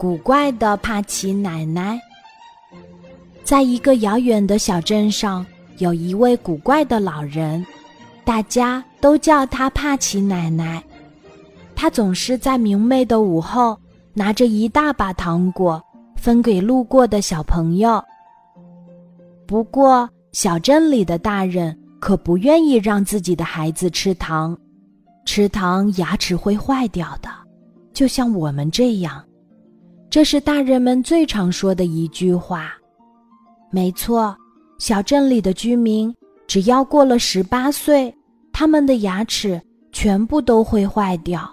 古怪的帕奇奶奶。在一个遥远的小镇上，有一位古怪的老人，大家都叫他帕奇奶奶。他总是在明媚的午后，拿着一大把糖果分给路过的小朋友。不过，小镇里的大人可不愿意让自己的孩子吃糖，吃糖牙齿会坏掉的，就像我们这样。这是大人们最常说的一句话。没错，小镇里的居民只要过了十八岁，他们的牙齿全部都会坏掉。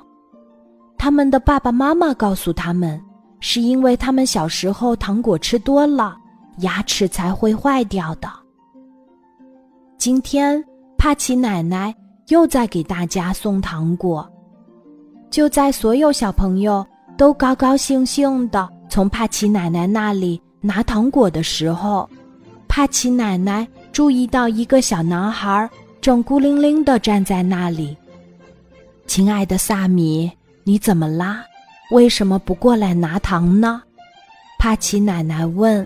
他们的爸爸妈妈告诉他们，是因为他们小时候糖果吃多了，牙齿才会坏掉的。今天，帕奇奶奶又在给大家送糖果。就在所有小朋友都高高兴兴的从帕奇奶奶那里拿糖果的时候，帕奇奶奶注意到一个小男孩正孤零零的站在那里。亲爱的萨米，你怎么啦？为什么不过来拿糖呢？帕奇奶奶问。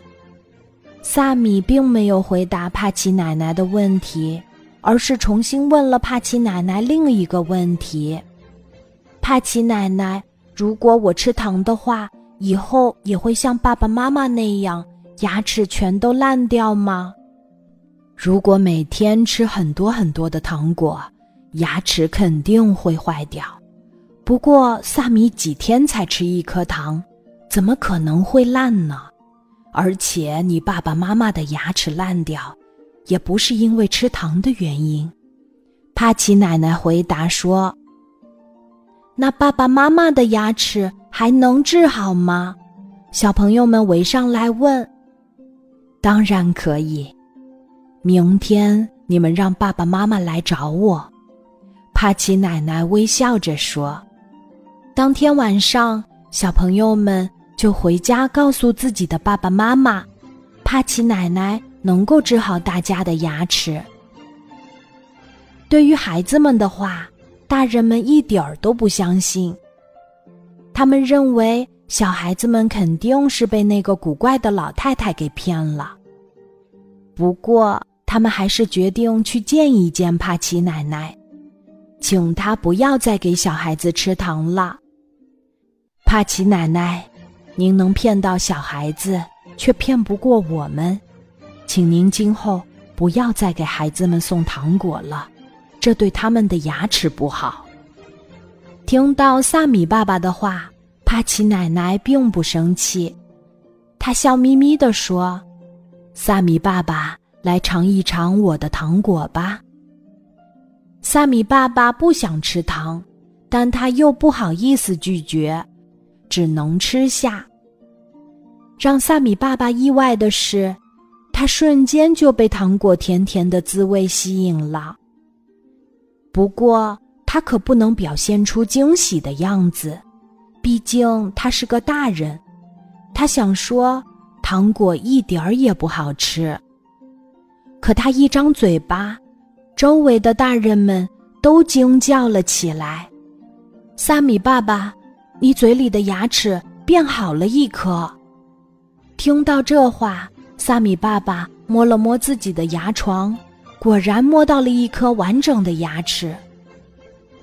萨米并没有回答帕奇奶奶的问题，而是重新问了帕奇奶奶另一个问题：“帕奇奶奶，如果我吃糖的话，以后也会像爸爸妈妈那样，牙齿全都烂掉吗？”“如果每天吃很多很多的糖果，牙齿肯定会坏掉。不过萨米几天才吃一颗糖，怎么可能会烂呢？”而且你爸爸妈妈的牙齿烂掉，也不是因为吃糖的原因。帕奇奶奶回答说：“那爸爸妈妈的牙齿还能治好吗？”小朋友们围上来问：“当然可以，明天你们让爸爸妈妈来找我。”帕奇奶奶微笑着说：“当天晚上，小朋友们。”就回家告诉自己的爸爸妈妈，帕奇奶奶能够治好大家的牙齿。对于孩子们的话，大人们一点儿都不相信。他们认为小孩子们肯定是被那个古怪的老太太给骗了。不过，他们还是决定去见一见帕奇奶奶，请她不要再给小孩子吃糖了。帕奇奶奶。您能骗到小孩子，却骗不过我们，请您今后不要再给孩子们送糖果了，这对他们的牙齿不好。听到萨米爸爸的话，帕奇奶奶并不生气，她笑眯眯地说：“萨米爸爸，来尝一尝我的糖果吧。”萨米爸爸不想吃糖，但他又不好意思拒绝。只能吃下。让萨米爸爸意外的是，他瞬间就被糖果甜甜的滋味吸引了。不过，他可不能表现出惊喜的样子，毕竟他是个大人。他想说，糖果一点儿也不好吃。可他一张嘴巴，周围的大人们都惊叫了起来：“萨米爸爸！”你嘴里的牙齿变好了一颗。听到这话，萨米爸爸摸了摸自己的牙床，果然摸到了一颗完整的牙齿。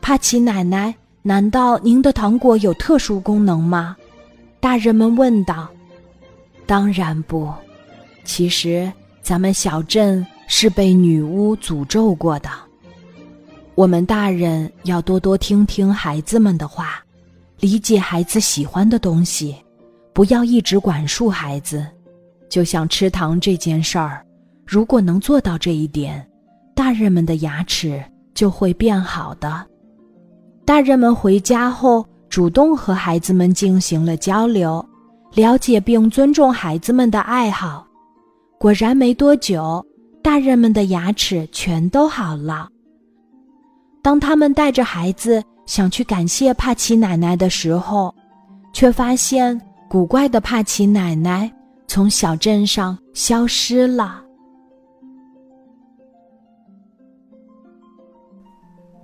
帕奇奶奶，难道您的糖果有特殊功能吗？大人们问道。当然不，其实咱们小镇是被女巫诅咒过的。我们大人要多多听听孩子们的话。理解孩子喜欢的东西，不要一直管束孩子。就像吃糖这件事儿，如果能做到这一点，大人们的牙齿就会变好的。大人们回家后，主动和孩子们进行了交流，了解并尊重孩子们的爱好。果然，没多久，大人们的牙齿全都好了。当他们带着孩子。想去感谢帕奇奶奶的时候，却发现古怪的帕奇奶奶从小镇上消失了。